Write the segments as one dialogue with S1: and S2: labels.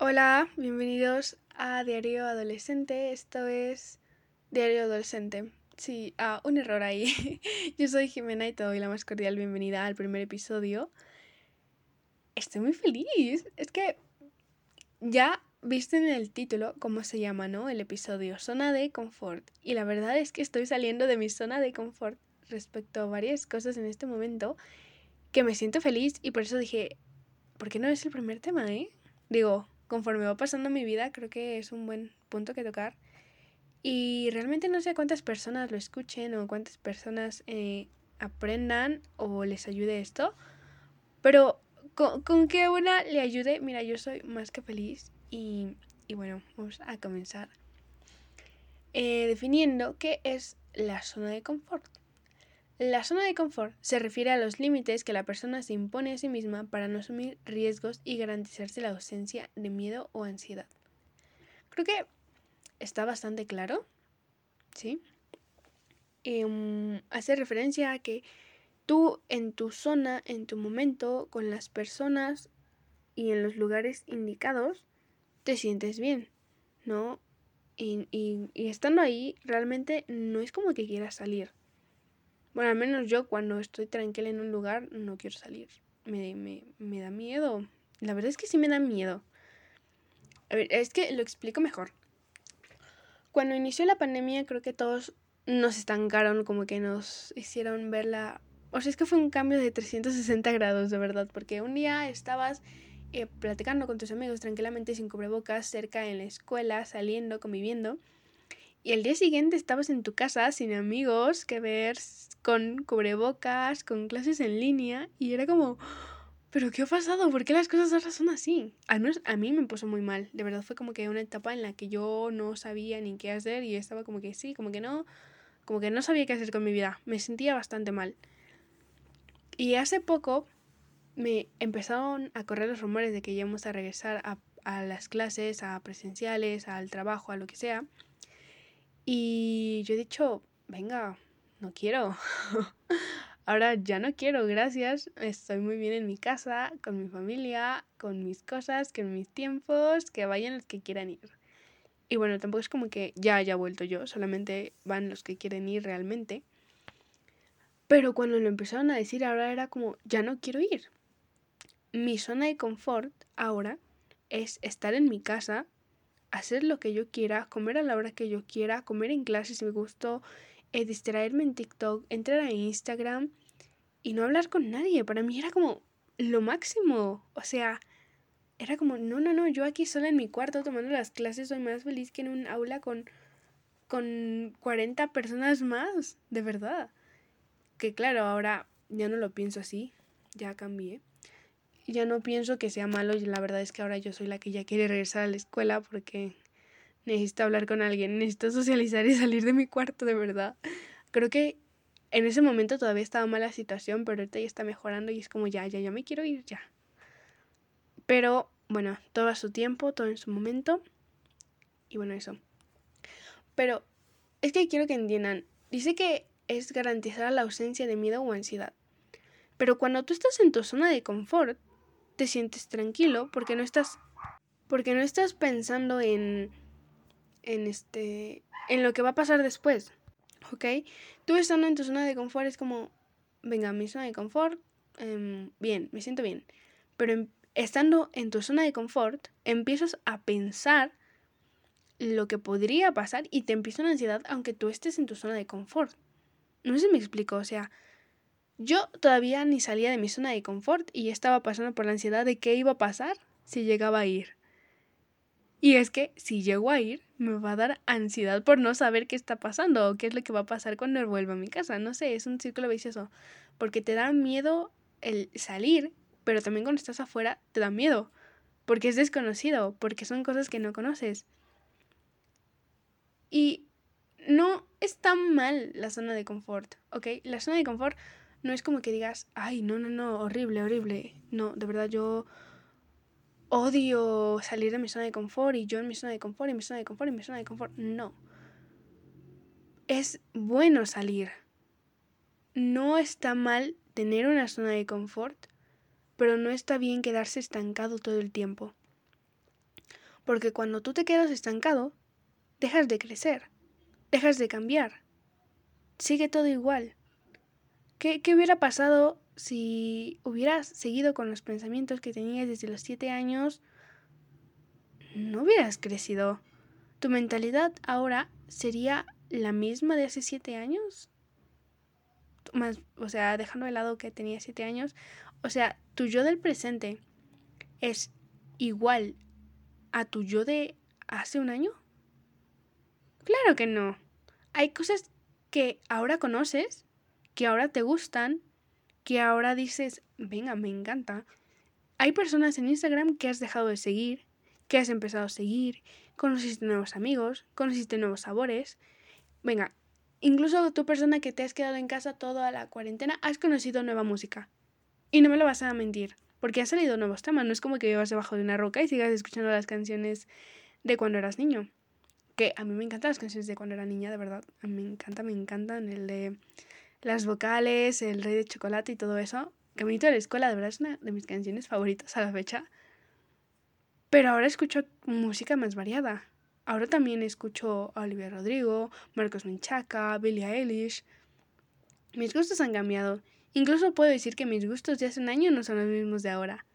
S1: Hola, bienvenidos a Diario Adolescente. Esto es Diario Adolescente. Sí, ah, un error ahí. Yo soy Jimena y te doy la más cordial bienvenida al primer episodio. Estoy muy feliz. Es que ya viste en el título cómo se llama, ¿no? El episodio Zona de Confort. Y la verdad es que estoy saliendo de mi zona de confort respecto a varias cosas en este momento que me siento feliz y por eso dije, ¿por qué no es el primer tema, eh? Digo, conforme va pasando mi vida, creo que es un buen punto que tocar. Y realmente no sé cuántas personas lo escuchen o cuántas personas eh, aprendan o les ayude esto. Pero con, que una le ayude, mira, yo soy más que feliz. Y, y bueno, vamos a comenzar eh, definiendo qué es la zona de confort. La zona de confort se refiere a los límites que la persona se impone a sí misma para no asumir riesgos y garantizarse la ausencia de miedo o ansiedad. Creo que está bastante claro, ¿sí? Em, hace referencia a que tú en tu zona, en tu momento, con las personas y en los lugares indicados, te sientes bien, ¿no? Y, y estando ahí, realmente no es como que quieras salir bueno, al menos yo cuando estoy tranquila en un lugar no quiero salir. Me, me, me da miedo. La verdad es que sí me da miedo. A ver, es que lo explico mejor. Cuando inició la pandemia creo que todos nos estancaron, como que nos hicieron ver la... O sea, es que fue un cambio de 360 grados, de verdad, porque un día estabas eh, platicando con tus amigos tranquilamente sin cubrebocas, cerca en la escuela, saliendo, conviviendo, y el día siguiente estabas en tu casa sin amigos que ver, con cubrebocas, con clases en línea, y era como, ¿pero qué ha pasado? ¿Por qué las cosas ahora son así? Al menos a mí me puso muy mal. De verdad fue como que una etapa en la que yo no sabía ni qué hacer y estaba como que sí, como que no, como que no sabía qué hacer con mi vida. Me sentía bastante mal. Y hace poco me empezaron a correr los rumores de que íbamos a regresar a, a las clases, a presenciales, al trabajo, a lo que sea. Y yo he dicho, venga, no quiero. Ahora ya no quiero, gracias. Estoy muy bien en mi casa, con mi familia, con mis cosas, con mis tiempos, que vayan los que quieran ir. Y bueno, tampoco es como que ya haya vuelto yo, solamente van los que quieren ir realmente. Pero cuando lo empezaron a decir ahora era como, ya no quiero ir. Mi zona de confort ahora es estar en mi casa hacer lo que yo quiera, comer a la hora que yo quiera, comer en clase si me gustó, eh, distraerme en TikTok, entrar a Instagram y no hablar con nadie. Para mí era como lo máximo. O sea, era como, no, no, no, yo aquí sola en mi cuarto tomando las clases soy más feliz que en un aula con, con 40 personas más, de verdad. Que claro, ahora ya no lo pienso así, ya cambié ya no pienso que sea malo y la verdad es que ahora yo soy la que ya quiere regresar a la escuela porque necesito hablar con alguien, necesito socializar y salir de mi cuarto de verdad. Creo que en ese momento todavía estaba mala la situación, pero ahorita ya está mejorando y es como ya, ya, ya me quiero ir ya. Pero bueno, todo a su tiempo, todo en su momento. Y bueno, eso. Pero es que quiero que entiendan, dice que es garantizar la ausencia de miedo o ansiedad. Pero cuando tú estás en tu zona de confort, te sientes tranquilo porque no estás porque no estás pensando en en este en lo que va a pasar después, ¿ok? Tú estando en tu zona de confort es como, venga, mi zona de confort, em, bien, me siento bien, pero estando en tu zona de confort empiezas a pensar lo que podría pasar y te empieza una ansiedad aunque tú estés en tu zona de confort. No sé si me explico, o sea, yo todavía ni salía de mi zona de confort y estaba pasando por la ansiedad de qué iba a pasar si llegaba a ir. Y es que si llego a ir, me va a dar ansiedad por no saber qué está pasando o qué es lo que va a pasar cuando vuelva a mi casa. No sé, es un círculo vicioso. Porque te da miedo el salir, pero también cuando estás afuera te da miedo. Porque es desconocido, porque son cosas que no conoces. Y no es tan mal la zona de confort, ¿ok? La zona de confort no es como que digas, ay, no, no, no, horrible, horrible. No, de verdad yo odio salir de mi zona de confort y yo en mi zona de confort y mi zona de confort y mi zona de confort. No. Es bueno salir. No está mal tener una zona de confort, pero no está bien quedarse estancado todo el tiempo. Porque cuando tú te quedas estancado, dejas de crecer, dejas de cambiar. Sigue todo igual. ¿Qué, qué hubiera pasado si hubieras seguido con los pensamientos que tenías desde los siete años? No hubieras crecido. ¿Tu mentalidad ahora sería la misma de hace siete años? Más, o sea, dejando de lado que tenía siete años, o sea, tu yo del presente es igual a tu yo de hace un año? Claro que no. Hay cosas que ahora conoces, que ahora te gustan, que ahora dices, venga, me encanta. Hay personas en Instagram que has dejado de seguir, que has empezado a seguir, conociste nuevos amigos, conociste nuevos sabores. Venga, incluso tu persona que te has quedado en casa toda la cuarentena, has conocido nueva música. Y no me lo vas a mentir, porque han salido nuevos temas. No es como que vivas debajo de una roca y sigas escuchando las canciones de cuando eras niño. Que a mí me encantan las canciones de cuando era niña, de verdad. A mí me encanta, me encantan. El de las vocales, el rey de chocolate y todo eso. Caminito de la escuela, de verdad es una de mis canciones favoritas a la fecha. Pero ahora escucho música más variada. Ahora también escucho a Olivia Rodrigo, Marcos Menchaca, Billie Eilish. Mis gustos han cambiado Incluso puedo decir que mis gustos de hace un año no son los mismos de ahora.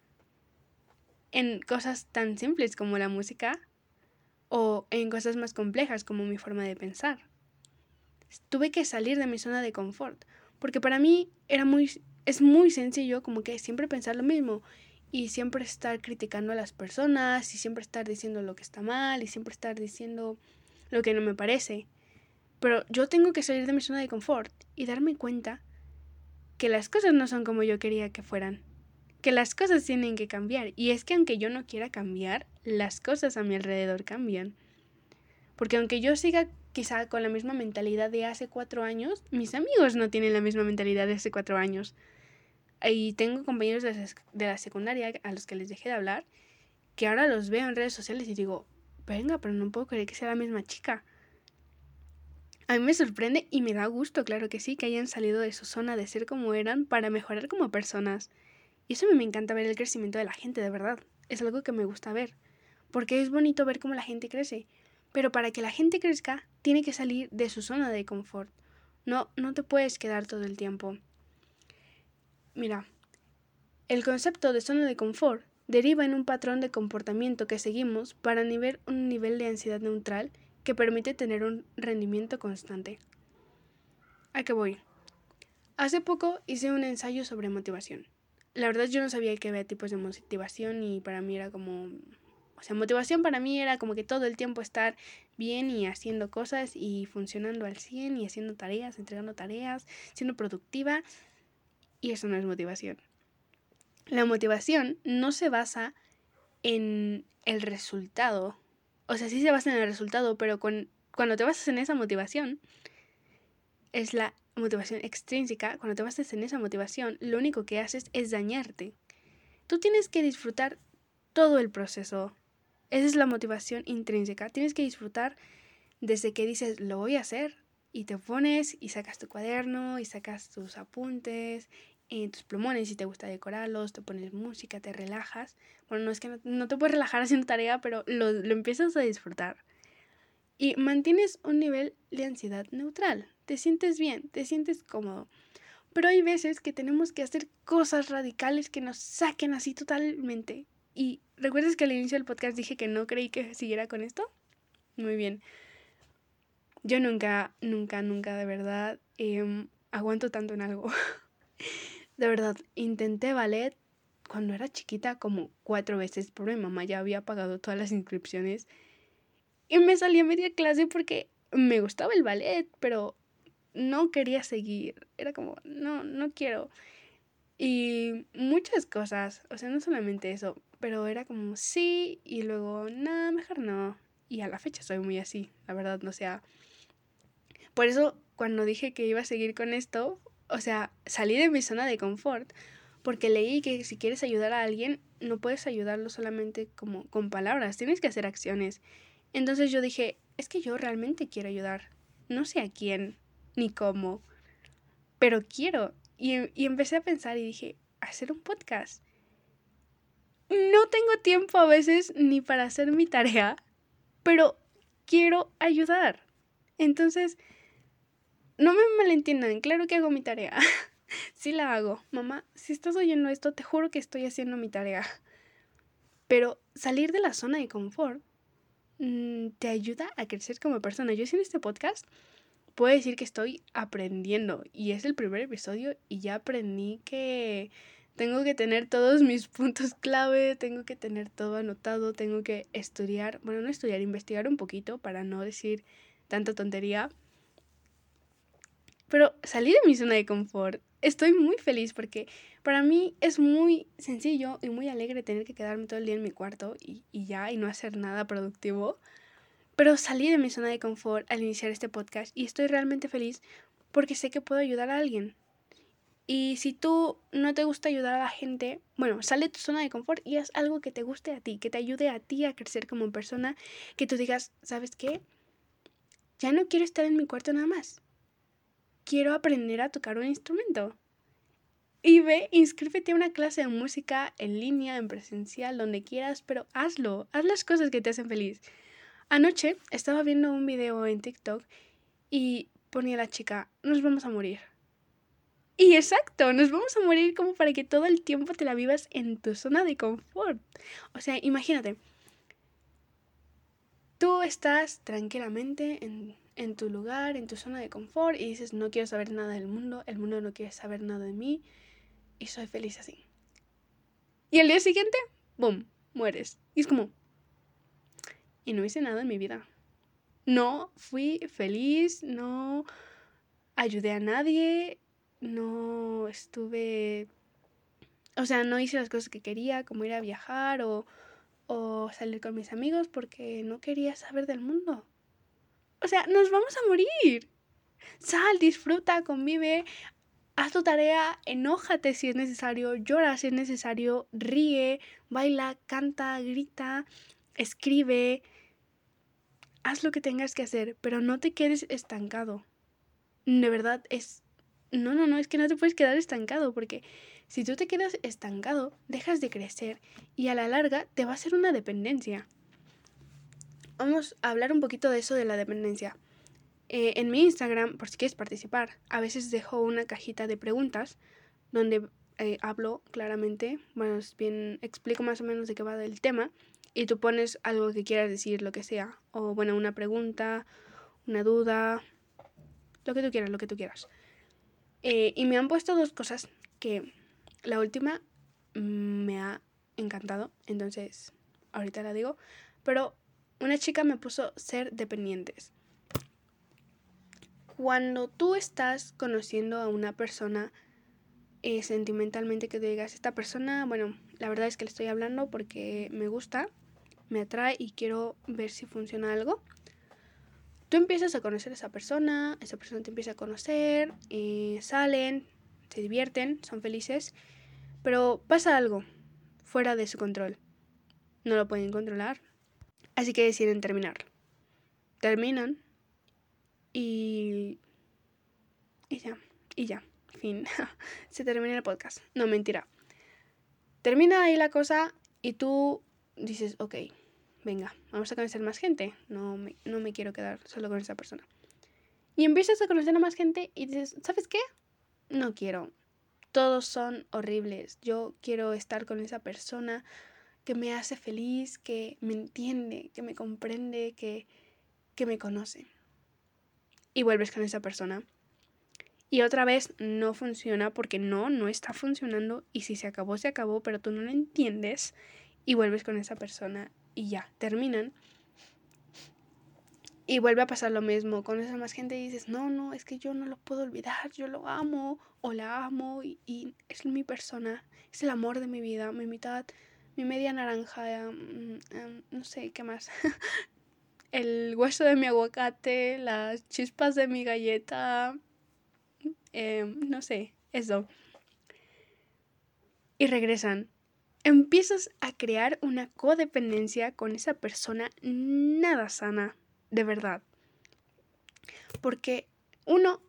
S1: En cosas tan simples como la música o en cosas más complejas como mi forma de pensar. Tuve que salir de mi zona de confort, porque para mí era muy es muy sencillo como que siempre pensar lo mismo y siempre estar criticando a las personas y siempre estar diciendo lo que está mal y siempre estar diciendo lo que no me parece. Pero yo tengo que salir de mi zona de confort y darme cuenta que las cosas no son como yo quería que fueran, que las cosas tienen que cambiar. Y es que aunque yo no quiera cambiar, las cosas a mi alrededor cambian. Porque aunque yo siga quizá con la misma mentalidad de hace cuatro años, mis amigos no tienen la misma mentalidad de hace cuatro años. Y tengo compañeros de la secundaria a los que les dejé de hablar, que ahora los veo en redes sociales y digo, venga, pero no puedo creer que sea la misma chica. A mí me sorprende y me da gusto, claro que sí, que hayan salido de su zona de ser como eran para mejorar como personas. Y eso me encanta ver el crecimiento de la gente, de verdad. Es algo que me gusta ver. Porque es bonito ver cómo la gente crece. Pero para que la gente crezca, tiene que salir de su zona de confort. No, no te puedes quedar todo el tiempo. Mira, el concepto de zona de confort deriva en un patrón de comportamiento que seguimos para nivel, un nivel de ansiedad neutral que permite tener un rendimiento constante. ¿A qué voy? Hace poco hice un ensayo sobre motivación. La verdad yo no sabía que había tipos de motivación y para mí era como... O sea, motivación para mí era como que todo el tiempo estar bien y haciendo cosas y funcionando al 100 y haciendo tareas, entregando tareas, siendo productiva. Y eso no es motivación. La motivación no se basa en el resultado o sea, sí se basa en el resultado, pero cuando te basas en esa motivación, es la motivación extrínseca, cuando te basas en esa motivación, lo único que haces es dañarte. Tú tienes que disfrutar todo el proceso. Esa es la motivación intrínseca. Tienes que disfrutar desde que dices, lo voy a hacer, y te pones y sacas tu cuaderno y sacas tus apuntes en tus plumones si te gusta decorarlos, te pones música, te relajas. Bueno, no es que no, te puedes relajar haciendo tarea, pero lo, lo empiezas a disfrutar. Y mantienes un nivel de ansiedad neutral. Te sientes bien, te sientes cómodo. Pero hay veces que tenemos que hacer cosas radicales que nos saquen así totalmente. Y ¿recuerdas que al inicio del podcast dije que no creí que siguiera con esto? Muy bien. Yo nunca, nunca, nunca de verdad em, aguanto tanto en algo. De verdad, intenté ballet cuando era chiquita como cuatro veces, pero mi mamá ya había pagado todas las inscripciones. Y me salí a media clase porque me gustaba el ballet, pero no quería seguir. Era como, no, no quiero. Y muchas cosas, o sea, no solamente eso, pero era como sí y luego, nada, mejor no. Y a la fecha soy muy así, la verdad, no sea. Por eso, cuando dije que iba a seguir con esto, o sea, salí de mi zona de confort porque leí que si quieres ayudar a alguien, no puedes ayudarlo solamente como con palabras, tienes que hacer acciones. Entonces yo dije, es que yo realmente quiero ayudar. No sé a quién ni cómo, pero quiero. Y, y empecé a pensar y dije, hacer un podcast. No tengo tiempo a veces ni para hacer mi tarea, pero quiero ayudar. Entonces, no me malentiendan, claro que hago mi tarea. sí la hago. Mamá, si estás oyendo esto, te juro que estoy haciendo mi tarea. Pero salir de la zona de confort mm, te ayuda a crecer como persona. Yo en este podcast puedo decir que estoy aprendiendo y es el primer episodio y ya aprendí que tengo que tener todos mis puntos clave, tengo que tener todo anotado, tengo que estudiar, bueno, no estudiar, investigar un poquito para no decir tanta tontería. Pero salí de mi zona de confort. Estoy muy feliz porque para mí es muy sencillo y muy alegre tener que quedarme todo el día en mi cuarto y, y ya y no hacer nada productivo. Pero salí de mi zona de confort al iniciar este podcast y estoy realmente feliz porque sé que puedo ayudar a alguien. Y si tú no te gusta ayudar a la gente, bueno, sale de tu zona de confort y haz algo que te guste a ti, que te ayude a ti a crecer como persona, que tú digas, ¿sabes qué? Ya no quiero estar en mi cuarto nada más. Quiero aprender a tocar un instrumento. Y ve, inscríbete a una clase de música en línea, en presencial, donde quieras, pero hazlo, haz las cosas que te hacen feliz. Anoche estaba viendo un video en TikTok y ponía la chica, nos vamos a morir. Y exacto, nos vamos a morir como para que todo el tiempo te la vivas en tu zona de confort. O sea, imagínate, tú estás tranquilamente en, en tu lugar, en tu zona de confort y dices, no quiero saber nada del mundo, el mundo no quiere saber nada de mí y soy feliz así. Y el día siguiente, ¡boom!, mueres. Y es como, y no hice nada en mi vida. No fui feliz, no ayudé a nadie, no estuve, o sea, no hice las cosas que quería, como ir a viajar o, o salir con mis amigos porque no quería saber del mundo. O sea, nos vamos a morir. Sal, disfruta, convive, haz tu tarea, enójate si es necesario, llora si es necesario, ríe, baila, canta, grita, escribe, haz lo que tengas que hacer, pero no te quedes estancado. De verdad es... No, no, no, es que no te puedes quedar estancado porque si tú te quedas estancado, dejas de crecer y a la larga te va a ser una dependencia. Vamos a hablar un poquito de eso de la dependencia. Eh, en mi Instagram, por si quieres participar, a veces dejo una cajita de preguntas donde eh, hablo claramente, bueno, bien, explico más o menos de qué va el tema y tú pones algo que quieras decir, lo que sea, o bueno, una pregunta, una duda, lo que tú quieras, lo que tú quieras. Eh, y me han puesto dos cosas que la última me ha encantado, entonces ahorita la digo, pero una chica me puso ser dependientes. Cuando tú estás conociendo a una persona eh, sentimentalmente que te digas, esta persona, bueno, la verdad es que le estoy hablando porque me gusta, me atrae y quiero ver si funciona algo. Tú empiezas a conocer a esa persona, esa persona te empieza a conocer, y salen, se divierten, son felices, pero pasa algo fuera de su control. No lo pueden controlar, así que deciden terminar. Terminan y... y ya, y ya, fin. se termina el podcast. No, mentira. Termina ahí la cosa y tú dices, ok, venga, vamos a conocer más gente, no me, no me quiero quedar solo con esa persona. Y empiezas a conocer a más gente y dices, ¿sabes qué? No quiero. Todos son horribles. Yo quiero estar con esa persona que me hace feliz, que me entiende, que me comprende, que, que me conoce. Y vuelves con esa persona. Y otra vez no funciona porque no, no está funcionando. Y si se acabó, se acabó, pero tú no lo entiendes. Y vuelves con esa persona y ya, terminan. Y vuelve a pasar lo mismo, conoces a más gente dices, no, no, es que yo no lo puedo olvidar, yo lo amo o la amo y, es mi persona, es el amor de mi vida, mi mitad, mi media naranja, em, no sé, ¿qué más? el hueso de mi aguacate, las chispas de mi galleta, em, no sé, eso. Y regresan empiezas a crear una codependencia con esa persona nada sana, de verdad. Porque uno,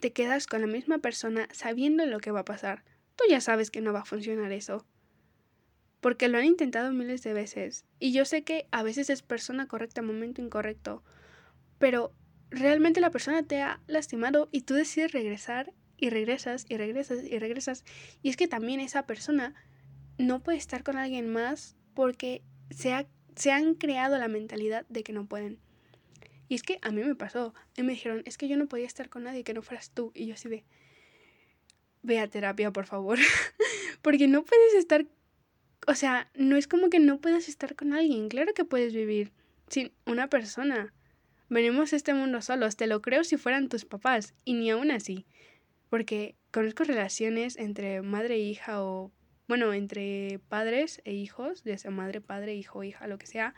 S1: te quedas con la misma persona sabiendo lo que va a pasar. Tú ya sabes que no va a funcionar eso. porque lo han intentado miles de veces. Y yo sé que a veces es persona correcta, momento incorrecto, pero realmente la persona te ha lastimado y tú decides regresar y regresas y regresas y regresas. Y es que también esa persona no puede estar con alguien más porque se, se han creado la mentalidad de que no pueden. Y es que a mí me pasó. Y me dijeron, es que yo no podía estar con nadie que no fueras tú. Y yo así de, ve a terapia, por favor. porque no puedes estar, o sea, no es como que no puedas estar con alguien. Claro que puedes vivir sin una persona. Venimos a este mundo solos, te lo creo si fueran tus papás. Y ni aún así. Porque conozco relaciones entre madre e hija o, bueno, entre padres e hijos, ya sea madre, padre, hijo, hija, lo que sea,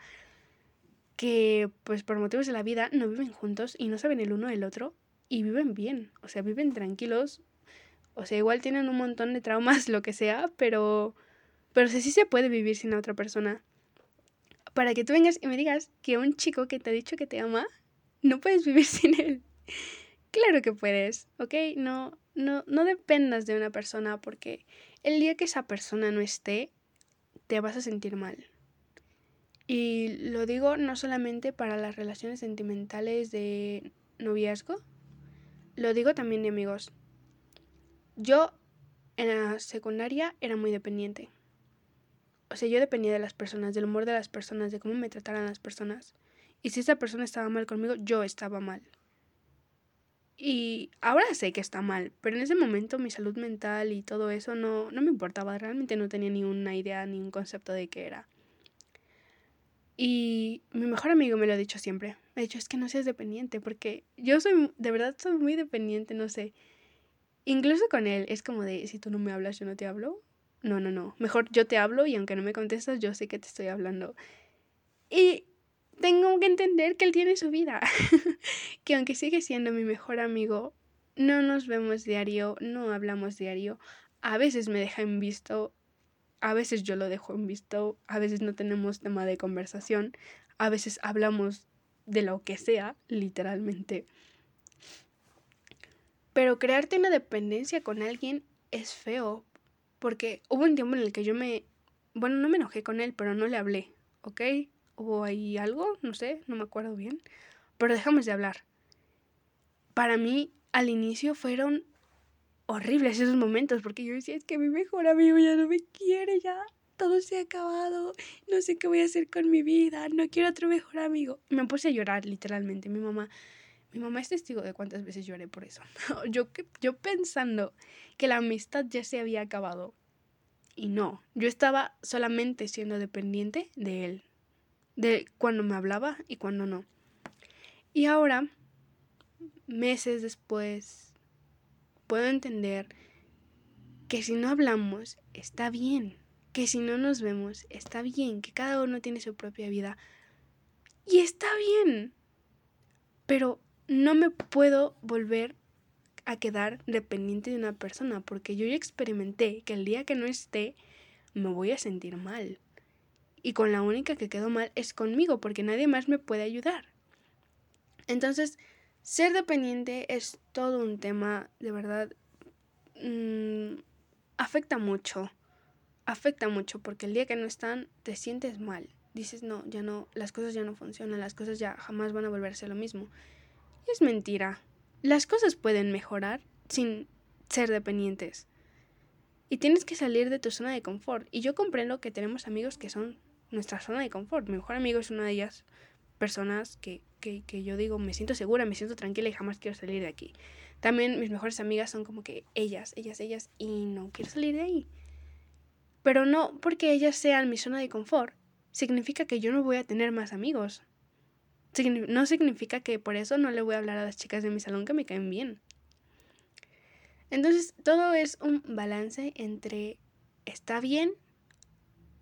S1: que pues por motivos de la vida no viven juntos y no saben el uno del otro y viven bien, o sea, viven tranquilos, o sea, igual tienen un montón de traumas, lo que sea, pero, pero sí, sí se puede vivir sin la otra persona. Para que tú vengas y me digas que un chico que te ha dicho que te ama, no puedes vivir sin él. Claro que puedes, ¿ok? No, no, no dependas de una persona porque el día que esa persona no esté, te vas a sentir mal. Y lo digo no solamente para las relaciones sentimentales de noviazgo, lo digo también de amigos. Yo en la secundaria era muy dependiente. O sea, yo dependía de las personas, del humor de las personas, de cómo me trataran las personas. Y si esa persona estaba mal conmigo, yo estaba mal. Y ahora sé que está mal, pero en ese momento mi salud mental y todo eso no, no me importaba, realmente no tenía ni una idea ni un concepto de qué era. Y mi mejor amigo me lo ha dicho siempre. Me ha dicho, es que no seas dependiente, porque yo soy, de verdad, soy muy dependiente, no sé. Incluso con él, es como de, si tú no me hablas, yo no te hablo. No, no, no. Mejor yo te hablo y aunque no me contestas, yo sé que te estoy hablando. Y tengo que entender que él tiene su vida. que aunque sigue siendo mi mejor amigo, no nos vemos diario, no hablamos diario. A veces me deja en visto, a veces yo lo dejo en visto, a veces no tenemos tema de conversación, a veces hablamos de lo que sea, literalmente. Pero crearte una dependencia con alguien es feo, porque hubo un tiempo en el que yo me... Bueno, no me enojé con él, pero no le hablé, ¿ok? Hubo ahí algo, no sé, no me acuerdo bien, pero dejamos de hablar. Para mí, al inicio fueron horribles esos momentos, porque yo decía, es que mi mejor amigo ya no me quiere, ya todo se ha acabado, no sé qué voy a hacer con mi vida, no quiero otro mejor amigo. Me puse a llorar, literalmente. Mi mamá, mi mamá es testigo de cuántas veces lloré por eso. yo, yo pensando que la amistad ya se había acabado. Y no, yo estaba solamente siendo dependiente de él, de cuando me hablaba y cuando no. Y ahora, meses después, puedo entender que si no hablamos está bien, que si no nos vemos está bien, que cada uno tiene su propia vida y está bien. Pero no me puedo volver a quedar dependiente de una persona porque yo ya experimenté que el día que no esté me voy a sentir mal. Y con la única que quedó mal es conmigo porque nadie más me puede ayudar. Entonces, ser dependiente es todo un tema, de verdad, mmm, afecta mucho. Afecta mucho porque el día que no están te sientes mal. Dices, no, ya no, las cosas ya no funcionan, las cosas ya jamás van a volverse lo mismo. Y es mentira. Las cosas pueden mejorar sin ser dependientes. Y tienes que salir de tu zona de confort. Y yo comprendo que tenemos amigos que son nuestra zona de confort. Mi mejor amigo es una de ellas personas que, que, que yo digo, me siento segura, me siento tranquila y jamás quiero salir de aquí. También mis mejores amigas son como que ellas, ellas, ellas, y no quiero salir de ahí. Pero no porque ellas sean mi zona de confort, significa que yo no voy a tener más amigos. No significa que por eso no le voy a hablar a las chicas de mi salón que me caen bien. Entonces, todo es un balance entre está bien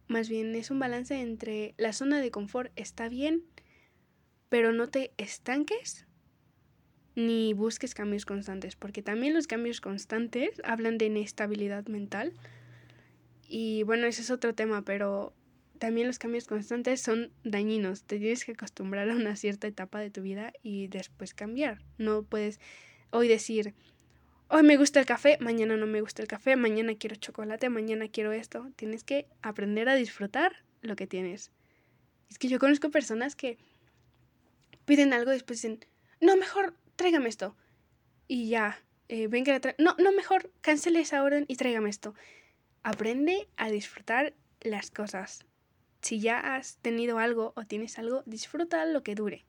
S1: más bien es un balance entre la zona de confort está bien, pero no te estanques ni busques cambios constantes, porque también los cambios constantes hablan de inestabilidad mental. Y bueno, ese es otro tema, pero también los cambios constantes son dañinos. Te tienes que acostumbrar a una cierta etapa de tu vida y después cambiar. No puedes hoy decir, hoy me gusta el café, mañana no me gusta el café, mañana quiero chocolate, mañana quiero esto. Tienes que aprender a disfrutar lo que tienes. Es que yo conozco personas que piden algo y después dicen, no, mejor tráigame esto. Y ya, eh, ven que la No, no, mejor cancele esa y tráigame esto. Aprende a disfrutar las cosas. Si ya has tenido algo o tienes algo, disfruta lo que dure.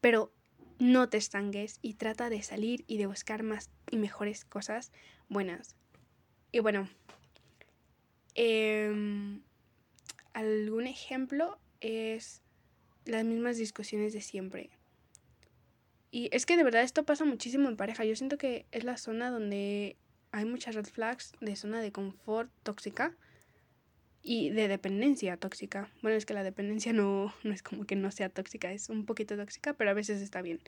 S1: Pero no te estanques y trata de salir y de buscar más y mejores cosas buenas. Y bueno, em, algún ejemplo es las mismas discusiones de siempre. Y es que de verdad esto pasa muchísimo en pareja. Yo siento que es la zona donde hay muchas red flags de zona de confort tóxica y de dependencia tóxica. Bueno, es que la dependencia no, no es como que no sea tóxica, es un poquito tóxica, pero a veces está bien.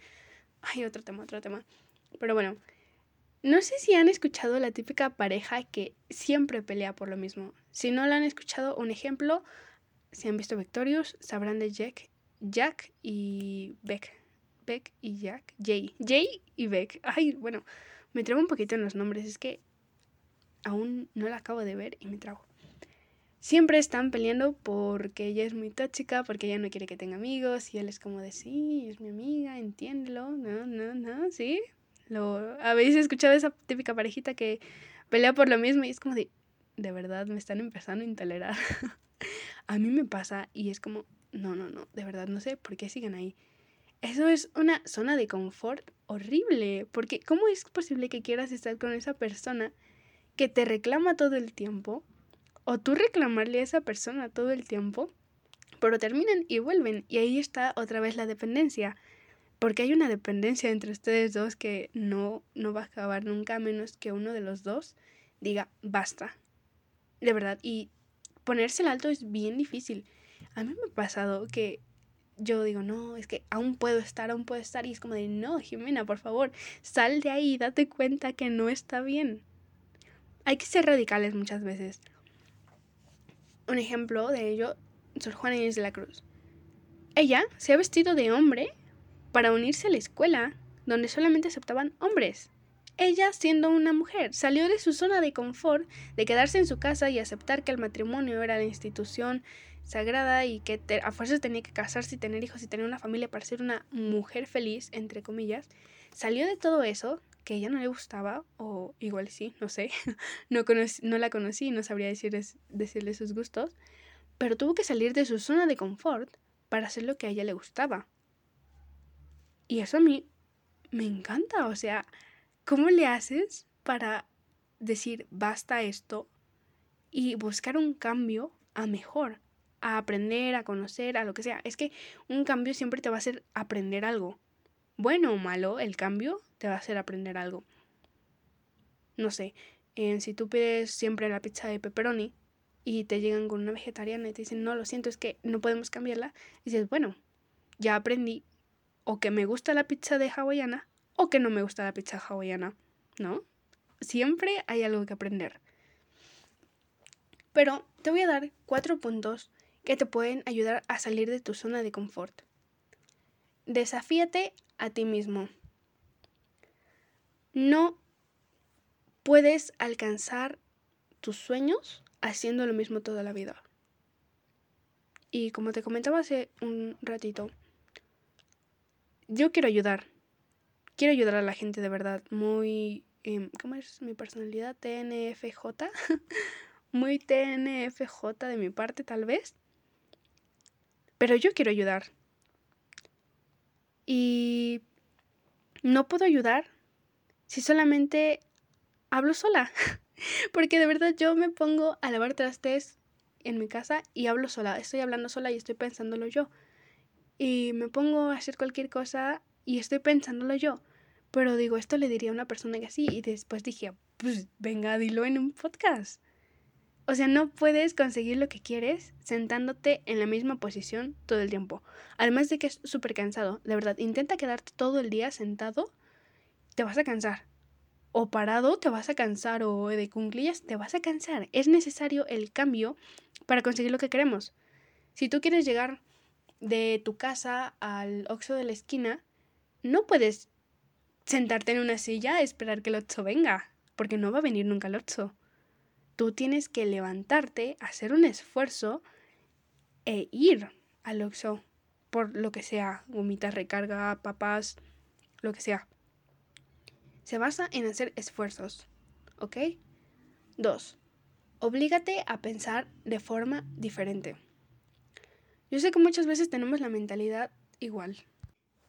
S1: Ay, otro tema, otro tema. Pero bueno, no sé si han escuchado la típica pareja que siempre pelea por lo mismo. Si no la han escuchado, un ejemplo, si han visto Victorious, sabrán de Jack, Jack y Beck. Beck y Jack. Jay. Jay y Beck. Ay, bueno, me trabo un poquito en los nombres, es que aún no la acabo de ver y me trago siempre están peleando porque ella es muy tóxica, porque ella no quiere que tenga amigos y él es como de, sí, es mi amiga, entiéndelo, no, no, no, sí. Lo, ¿Habéis escuchado esa típica parejita que pelea por lo mismo y es como de, de verdad, me están empezando a intolerar? a mí me pasa y es como, no, no, no, de verdad, no sé por qué siguen ahí. Eso es una zona de confort horrible, porque ¿cómo es posible que quieras estar con esa persona que te reclama todo el tiempo? O tú reclamarle a esa persona todo el tiempo, pero terminan y vuelven y ahí está otra vez la dependencia, porque hay una dependencia entre ustedes dos que no, no va a acabar nunca a menos que uno de los dos diga basta, de verdad, y ponerse el alto es bien difícil. A mí me ha pasado que yo digo, no, es que aún puedo estar, aún puedo estar. Y es como de, no, Jimena, por favor, sal de ahí, date cuenta que no está bien. Hay que ser radicales muchas veces. Un ejemplo de ello, Sor Juana Inés de la Cruz. Ella se ha vestido de hombre para unirse a la escuela, donde solamente aceptaban hombres. Ella, siendo una mujer, salió de su zona de confort, de quedarse en su casa y aceptar que el matrimonio era la institución sagrada y que a fuerzas tenía que casarse y tener hijos y tener una familia para ser una mujer feliz, entre comillas. Salió de todo eso que ella no le gustaba, o igual sí, no sé, no, no la conocí no sabría decir decirle sus gustos, pero tuvo que salir de su zona de confort para hacer lo que a ella le gustaba. Y eso a mí me encanta, o sea, ¿cómo le haces para decir basta esto y buscar un cambio a mejor, a aprender, a conocer, a lo que sea? Es que un cambio siempre te va a hacer aprender algo. Bueno o malo, el cambio te va a hacer aprender algo. No sé, si tú pides siempre la pizza de pepperoni y te llegan con una vegetariana y te dicen, no, lo siento, es que no podemos cambiarla, y dices, bueno, ya aprendí o que me gusta la pizza de hawaiana o que no me gusta la pizza hawaiana, ¿no? Siempre hay algo que aprender. Pero te voy a dar cuatro puntos que te pueden ayudar a salir de tu zona de confort. Desafíate a ti mismo no puedes alcanzar tus sueños haciendo lo mismo toda la vida. Y como te comentaba hace un ratito, yo quiero ayudar. Quiero ayudar a la gente de verdad. Muy... Em, ¿Cómo es mi personalidad? TNFJ. muy TNFJ de mi parte tal vez. Pero yo quiero ayudar. Y no puedo ayudar si solamente hablo sola. Porque de verdad yo me pongo a lavar trastes en mi casa y hablo sola. Estoy hablando sola y estoy pensándolo yo. Y me pongo a hacer cualquier cosa y estoy pensándolo yo. Pero digo, esto le diría a una persona que así. Y después dije, pues venga, dilo en un podcast. O sea, no puedes conseguir lo que quieres sentándote en la misma posición todo el tiempo. Además de que es súper cansado. De verdad, intenta quedarte todo el día sentado te vas a cansar. O parado te vas a cansar o de cunclillas te vas a cansar. Es necesario el cambio para conseguir lo que queremos. Si tú quieres llegar de tu casa al oxo de la esquina, no puedes sentarte en una silla, esperar que el 8 venga, porque no va a venir nunca el 8. Tú tienes que levantarte, hacer un esfuerzo e ir al Oxxo por lo que sea, gomitas, recarga, papás, lo que sea. Se basa en hacer esfuerzos, ¿ok? Dos, Oblígate a pensar de forma diferente. Yo sé que muchas veces tenemos la mentalidad igual,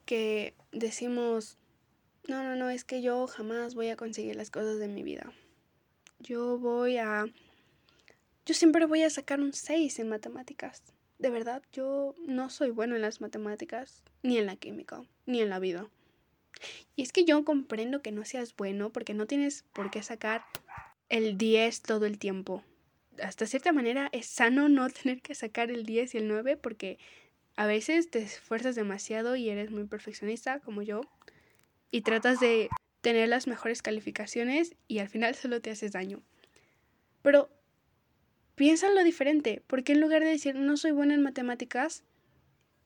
S1: que decimos, no, no, no, es que yo jamás voy a conseguir las cosas de mi vida. Yo voy a... Yo siempre voy a sacar un 6 en matemáticas de verdad, yo no soy bueno en las matemáticas, ni en la química, ni en la vida. Y es que yo comprendo que no seas bueno porque no tienes por qué sacar el 10 todo el tiempo. Hasta cierta manera es sano no tener que sacar el 10 y el 9 porque a veces te esfuerzas demasiado y eres muy perfeccionista como yo y tratas de tener las mejores calificaciones y al final solo te haces daño. Pero Piénsalo diferente, porque en lugar de decir no soy buena en matemáticas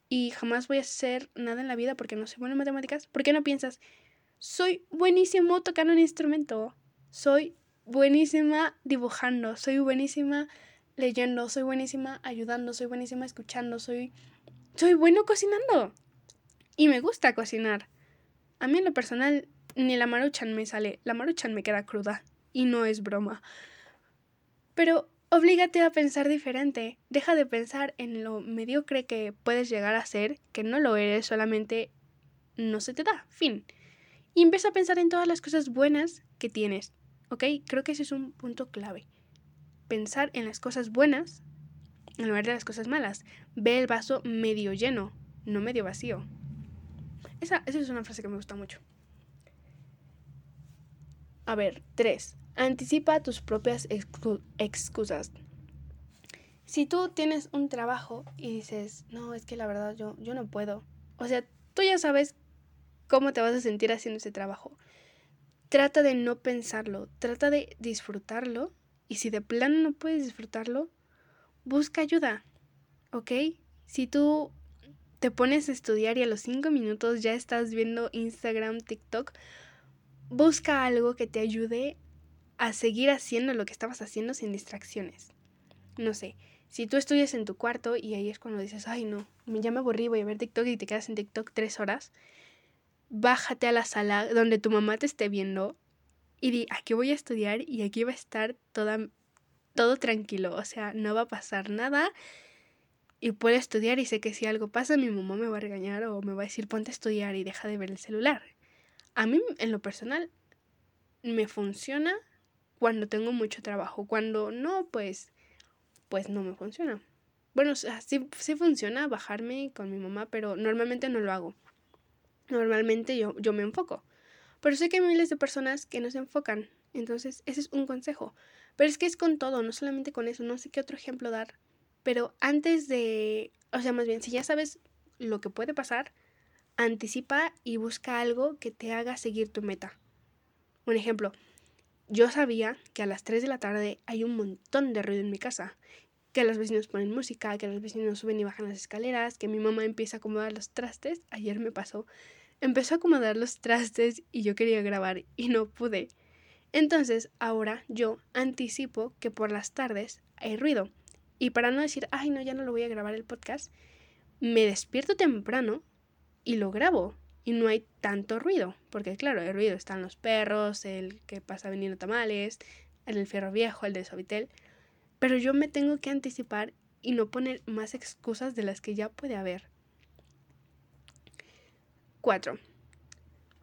S1: y jamás voy a hacer nada en la vida porque no soy buena en matemáticas, ¿por qué no piensas soy buenísimo tocando un instrumento? Soy buenísima dibujando, soy buenísima leyendo, soy buenísima ayudando, soy buenísima escuchando, soy soy bueno cocinando. Y me gusta cocinar. A mí en lo personal ni la maruchan me sale, la maruchan me queda cruda y no es broma. Pero Oblígate a pensar diferente. Deja de pensar en lo mediocre que puedes llegar a ser, que no lo eres, solamente no se te da. Fin. Y empieza a pensar en todas las cosas buenas que tienes. ¿Ok? Creo que ese es un punto clave. Pensar en las cosas buenas en lugar de las cosas malas. Ve el vaso medio lleno, no medio vacío. Esa, esa es una frase que me gusta mucho. A ver, tres. Anticipa tus propias excusas. Si tú tienes un trabajo y dices, no, es que la verdad yo, yo no puedo. O sea, tú ya sabes cómo te vas a sentir haciendo ese trabajo. Trata de no pensarlo, trata de disfrutarlo. Y si de plano no puedes disfrutarlo, busca ayuda. ¿Ok? Si tú te pones a estudiar y a los cinco minutos ya estás viendo Instagram, TikTok, busca algo que te ayude a seguir haciendo lo que estabas haciendo sin distracciones. No sé, si tú estudias en tu cuarto y ahí es cuando dices, ay no, ya me aburrí, voy a ver TikTok y te quedas en TikTok tres horas, bájate a la sala donde tu mamá te esté viendo y di, aquí voy a estudiar y aquí va a estar todo tranquilo, o sea, no va a pasar nada y puedo estudiar y sé que si algo pasa mi mamá me va a regañar o me va a decir ponte a estudiar y deja de ver el celular. A mí en lo personal me funciona cuando tengo mucho trabajo. Cuando no, pues, pues no me funciona. Bueno, sí, sí funciona bajarme con mi mamá, pero normalmente no lo hago. Normalmente yo, yo me enfoco. Pero sé que hay miles de personas que no se enfocan. Entonces, ese es un consejo. Pero es que es con todo, no solamente con eso. No sé qué otro ejemplo dar. Pero antes de, o sea, más bien, si ya sabes lo que puede pasar, anticipa y busca algo que te haga seguir tu meta. Un ejemplo, yo sabía que a las 3 de la tarde hay un montón de ruido en mi casa, que los vecinos ponen música, que los vecinos suben y bajan las escaleras, que mi mamá empieza a acomodar los trastes. Ayer me pasó. Empezó a acomodar los trastes y yo quería grabar y no pude. Entonces, ahora yo anticipo que por las tardes hay ruido. Y para no decir, ay, no, ya no lo voy a grabar el podcast, me despierto temprano y lo grabo y no hay tanto ruido, porque claro, el ruido están los perros, el que pasa vendiendo tamales, el fierro viejo, el de Sovitel, pero yo me tengo que anticipar y no poner más excusas de las que ya puede haber. 4.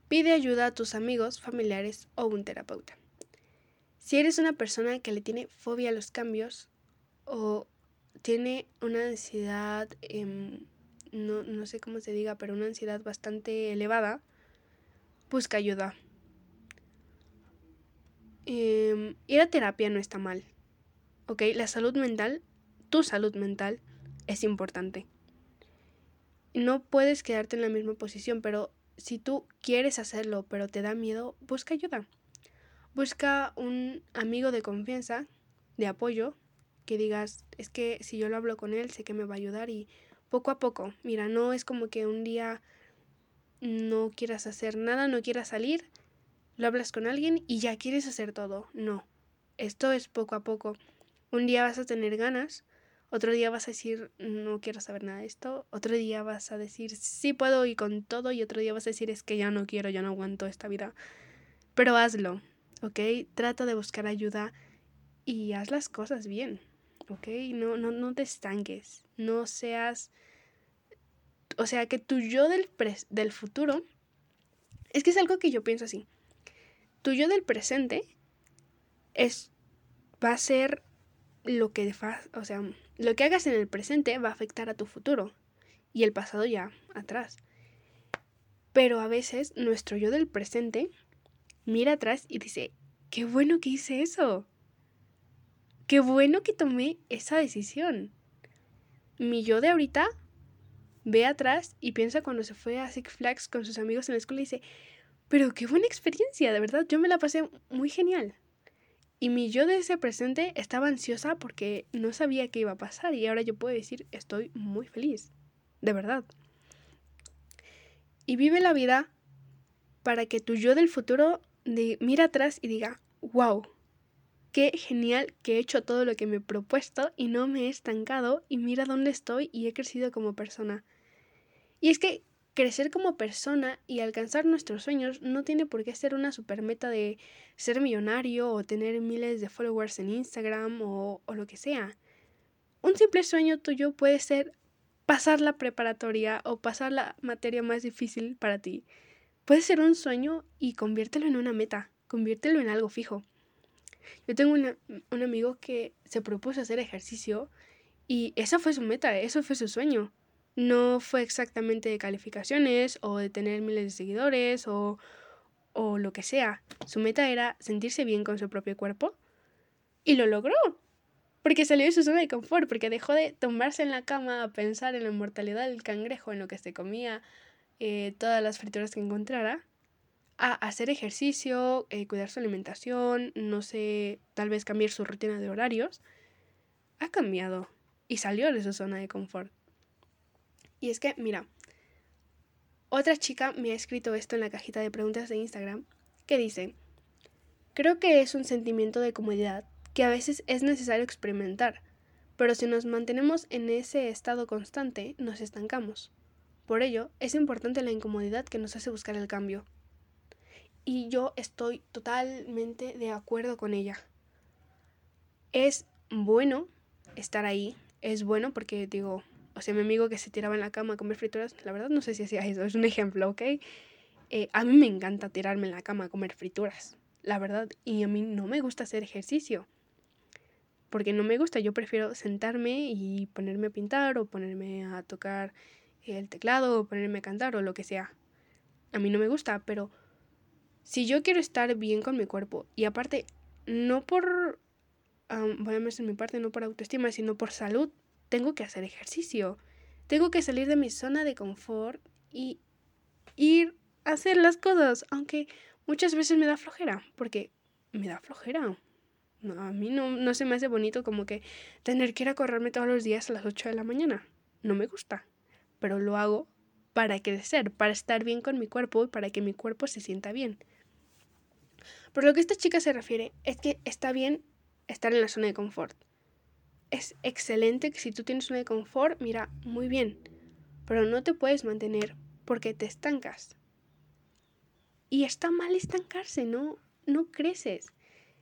S1: Pide ayuda a tus amigos, familiares o un terapeuta. Si eres una persona que le tiene fobia a los cambios o tiene una ansiedad eh, no, no sé cómo se diga, pero una ansiedad bastante elevada, busca ayuda. Eh, ir a terapia no está mal. ¿Ok? La salud mental, tu salud mental, es importante. No puedes quedarte en la misma posición, pero si tú quieres hacerlo, pero te da miedo, busca ayuda. Busca un amigo de confianza, de apoyo, que digas, es que si yo lo hablo con él, sé que me va a ayudar y poco a poco. Mira, no es como que un día no quieras hacer nada, no quieras salir, lo hablas con alguien y ya quieres hacer todo. No, esto es poco a poco. Un día vas a tener ganas, otro día vas a decir no quiero saber nada de esto, otro día vas a decir sí puedo y con todo y otro día vas a decir es que ya no quiero, ya no aguanto esta vida. Pero hazlo, ¿ok? Trata de buscar ayuda y haz las cosas bien, ¿ok? No, no, no te estanques, no seas... O sea, que tu yo del, del futuro... Es que es algo que yo pienso así. Tu yo del presente es, va a ser lo que, o sea, lo que hagas en el presente va a afectar a tu futuro y el pasado ya atrás. Pero a veces nuestro yo del presente mira atrás y dice, qué bueno que hice eso. Qué bueno que tomé esa decisión. Mi yo de ahorita ve atrás y piensa cuando se fue a Six Flags con sus amigos en la escuela y dice, pero qué buena experiencia, de verdad, yo me la pasé muy genial. Y mi yo de ese presente estaba ansiosa porque no sabía qué iba a pasar y ahora yo puedo decir estoy muy feliz, de verdad. Y vive la vida para que tu yo del futuro de, atrás y diga, wow, qué genial que he hecho todo lo que me he propuesto y no me he estancado y mira dónde estoy y he crecido como persona. Y es que crecer como persona y alcanzar nuestros sueños no tiene por qué ser una super meta de ser millonario o tener miles de followers en Instagram o, o lo que sea. Un simple sueño tuyo puede ser pasar la preparatoria o pasar la materia más difícil para ti. Puede ser un sueño y conviértelo en una meta, conviértelo en algo fijo. Yo tengo un amigo que se propuso hacer ejercicio y esa fue su meta, eso fue su sueño no fue exactamente de calificaciones o de tener miles de seguidores o, o lo que sea. Su meta era sentirse bien con su propio cuerpo y lo logró. Porque salió de su zona de confort, porque dejó de tumbarse en la cama a pensar en la mortalidad del cangrejo, en lo que se comía, eh, todas las frituras que encontrara, a hacer ejercicio, eh, cuidar su alimentación, no sé, tal vez cambiar su rutina de horarios. Ha cambiado y salió de su zona de confort. Y es que, mira, otra chica me ha escrito esto en la cajita de preguntas de Instagram, que dice, creo que es un sentimiento de comodidad que a veces es necesario experimentar, pero si nos mantenemos en ese estado constante, nos estancamos. Por ello, es importante la incomodidad que nos hace buscar el cambio. Y yo estoy totalmente de acuerdo con ella. Es bueno estar ahí, es bueno porque digo, o sea, mi amigo que se tiraba en la cama a comer frituras, la verdad no sé si hacía eso, es un ejemplo, ¿ok? Eh, a mí me encanta tirarme en la cama a comer frituras, la verdad, y a mí no me gusta hacer ejercicio, porque no me gusta, yo prefiero sentarme y ponerme a pintar o ponerme a tocar el teclado o ponerme a cantar o lo que sea. A mí no me gusta, pero si yo quiero estar bien con mi cuerpo y aparte, no por, voy a en mi parte, no por autoestima, sino por salud, tengo que hacer ejercicio, tengo que salir de mi zona de confort y ir a hacer las cosas, aunque muchas veces me da flojera, porque me da flojera. A mí no, no se me hace bonito como que tener que ir a correrme todos los días a las 8 de la mañana. No me gusta, pero lo hago para crecer, para estar bien con mi cuerpo y para que mi cuerpo se sienta bien. Por lo que esta chica se refiere es que está bien estar en la zona de confort es excelente que si tú tienes una de confort, mira, muy bien, pero no te puedes mantener porque te estancas. Y está mal estancarse, no, no creces.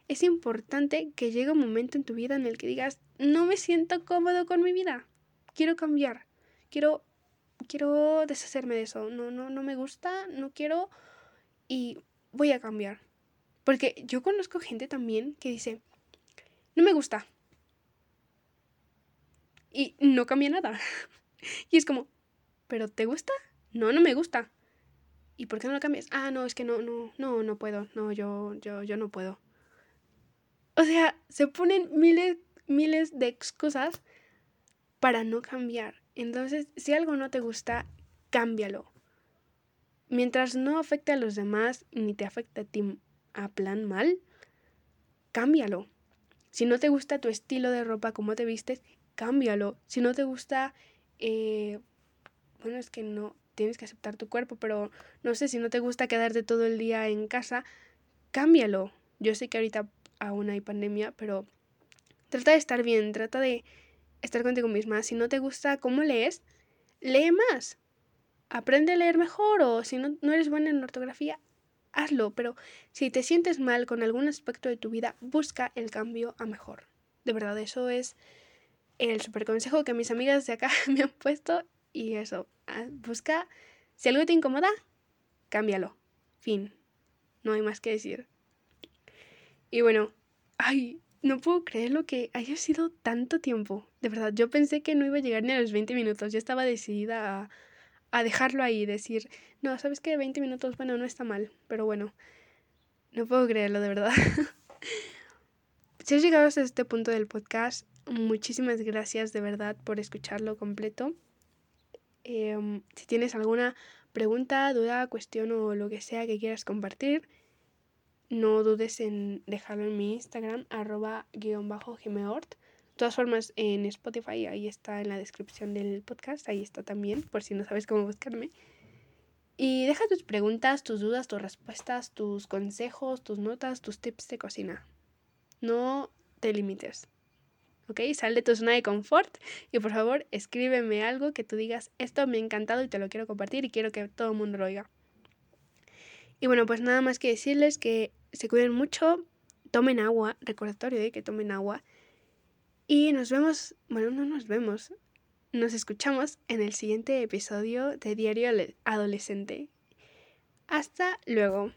S1: Es importante que llegue un momento en tu vida en el que digas, no me siento cómodo con mi vida, quiero cambiar, quiero, quiero deshacerme de eso, no, no, no me gusta, no quiero y voy a cambiar. Porque yo conozco gente también que dice, no me gusta, y no cambia nada. y es como, ¿pero te gusta? No, no me gusta. ¿Y por qué no lo cambias? Ah, no, es que no, no, no, no puedo. No, yo, yo, yo no puedo. O sea, se ponen miles, miles de excusas para no cambiar. Entonces, si algo no te gusta, cámbialo. Mientras no afecte a los demás ni te afecte a ti a plan mal, cámbialo. Si no te gusta tu estilo de ropa, cómo te vistes, cámbialo. Si no te gusta, eh, bueno, es que no, tienes que aceptar tu cuerpo, pero no sé, si no te gusta quedarte todo el día en casa, cámbialo. Yo sé que ahorita aún hay pandemia, pero trata de estar bien, trata de estar contigo misma. Si no te gusta cómo lees, lee más. Aprende a leer mejor o si no, no eres buena en ortografía, hazlo. Pero si te sientes mal con algún aspecto de tu vida, busca el cambio a mejor. De verdad, eso es el super consejo que mis amigas de acá me han puesto. Y eso, ah, busca, si algo te incomoda, cámbialo. Fin. No hay más que decir. Y bueno, ay, no puedo creer lo que haya sido tanto tiempo. De verdad, yo pensé que no iba a llegar ni a los 20 minutos. Yo estaba decidida a, a dejarlo ahí, decir, no, sabes que 20 minutos, bueno, no está mal, pero bueno, no puedo creerlo, de verdad. si has llegado hasta este punto del podcast, muchísimas gracias de verdad por escucharlo completo. Em, si tienes alguna pregunta, duda, cuestión o lo que sea que quieras compartir, no dudes en dejarlo en mi Instagram, arroba guion bajo. Todas formas, en Spotify, ahí está en la descripción del podcast, ahí está también, por si no sabes cómo buscarme. Y deja tus preguntas, tus dudas, tus respuestas, tus consejos, tus notas, tus tips de cocina. No te limites. ¿Ok? Sal de tu zona de confort y por favor escríbeme algo que tú digas, esto me ha encantado y te lo quiero compartir y quiero que todo el mundo lo oiga. Y bueno, pues nada más que decirles que se cuiden mucho, tomen agua, recordatorio de que tomen agua. Y nos vemos, bueno, no nos vemos, nos escuchamos en el siguiente episodio de Diario Adolescente. Hasta luego.